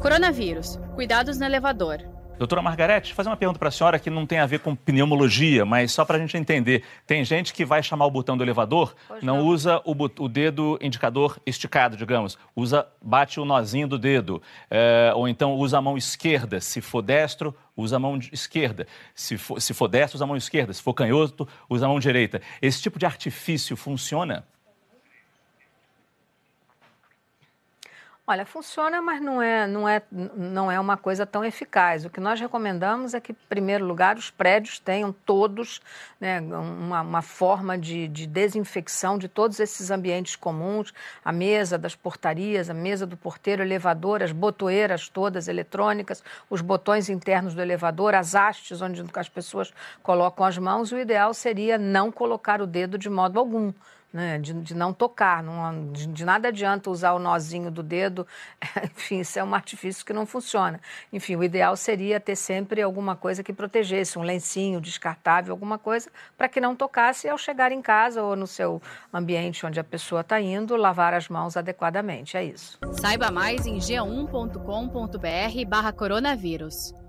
Coronavírus. Cuidados no elevador. Doutora Margarete, fazer uma pergunta para a senhora que não tem a ver com pneumologia, mas só para a gente entender. Tem gente que vai chamar o botão do elevador, não, não, usa o, o, dedo indicador esticado, digamos, usa, bate o nozinho do dedo, é, ou então usa a mão esquerda. Se for destro, usa a mão esquerda. Se for, se for destro, usa a mão esquerda. Se for canhoto, usa a mão direita. Esse tipo de artifício funciona? Olha, funciona, mas não é, não, é, não é uma coisa tão eficaz. O que nós recomendamos é que, em primeiro lugar, os prédios tenham todos né, uma, uma forma de, de desinfecção de todos esses ambientes comuns, a mesa das portarias, a mesa do porteiro, elevador, as botoeiras todas eletrônicas, os botões internos do elevador, as hastes onde as pessoas colocam as mãos. O ideal seria não colocar o dedo de modo algum né? de, de não tocar, não, de, de, nada adianta usar o nozinho do dedo, enfim, isso é um artifício que não funciona. Enfim, o ideal seria ter sempre alguma coisa que protegesse, um lencinho descartável, alguma coisa, para que não tocasse ao chegar em casa ou no seu ambiente onde a pessoa está indo, lavar as mãos adequadamente. É isso. Saiba mais em g1.com.br barra coronavírus.